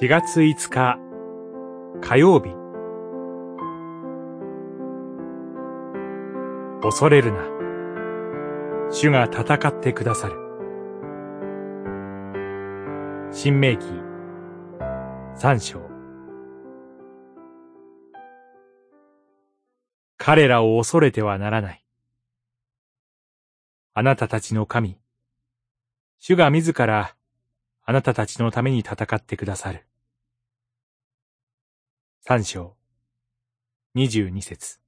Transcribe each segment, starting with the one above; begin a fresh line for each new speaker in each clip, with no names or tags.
4月5日火曜日。恐れるな。主が戦ってくださる。新明記三章。彼らを恐れてはならない。あなたたちの神主が自らあなたたちのために戦ってくださる。三章、二十二節。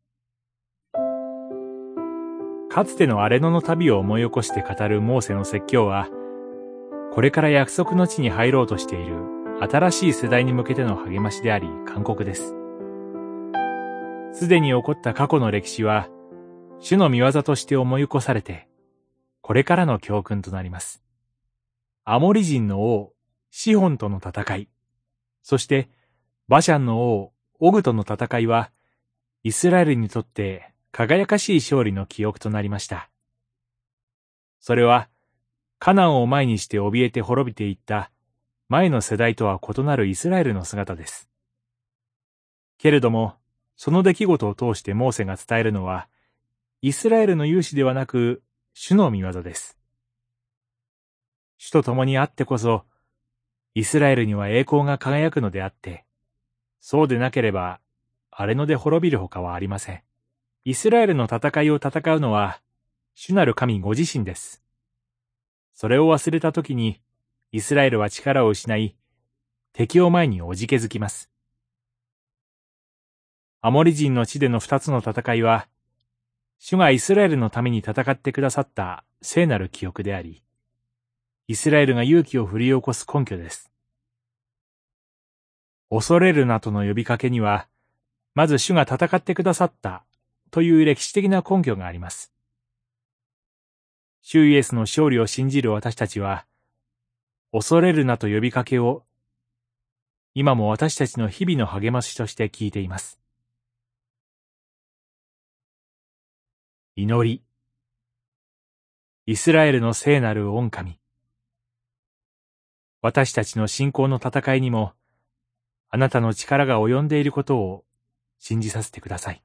かつての荒野の旅を思い起こして語るモーセの説教は、これから約束の地に入ろうとしている新しい世代に向けての励ましであり、勧告です。すでに起こった過去の歴史は、主の見業として思い起こされて、これからの教訓となります。アモリ人の王、シホンとの戦い、そしてバシャンの王、オグとの戦いは、イスラエルにとって輝かしい勝利の記憶となりました。それは、カナンを前にして怯えて滅びていった前の世代とは異なるイスラエルの姿です。けれども、その出来事を通してモーセが伝えるのは、イスラエルの勇士ではなく、主の見業です。主と共にあってこそ、イスラエルには栄光が輝くのであって、そうでなければ、荒れ野で滅びるほかはありません。イスラエルの戦いを戦うのは、主なる神ご自身です。それを忘れた時に、イスラエルは力を失い、敵を前におじけづきます。アモリ人の地での二つの戦いは、主がイスラエルのために戦ってくださった聖なる記憶であり、イスラエルが勇気を振り起こす根拠です。恐れるなとの呼びかけには、まず主が戦ってくださったという歴史的な根拠があります。主イエスの勝利を信じる私たちは、恐れるなと呼びかけを、今も私たちの日々の励ましとして聞いています。祈り。イスラエルの聖なる恩神。私たちの信仰の戦いにも、あなたの力が及んでいることを信じさせてください。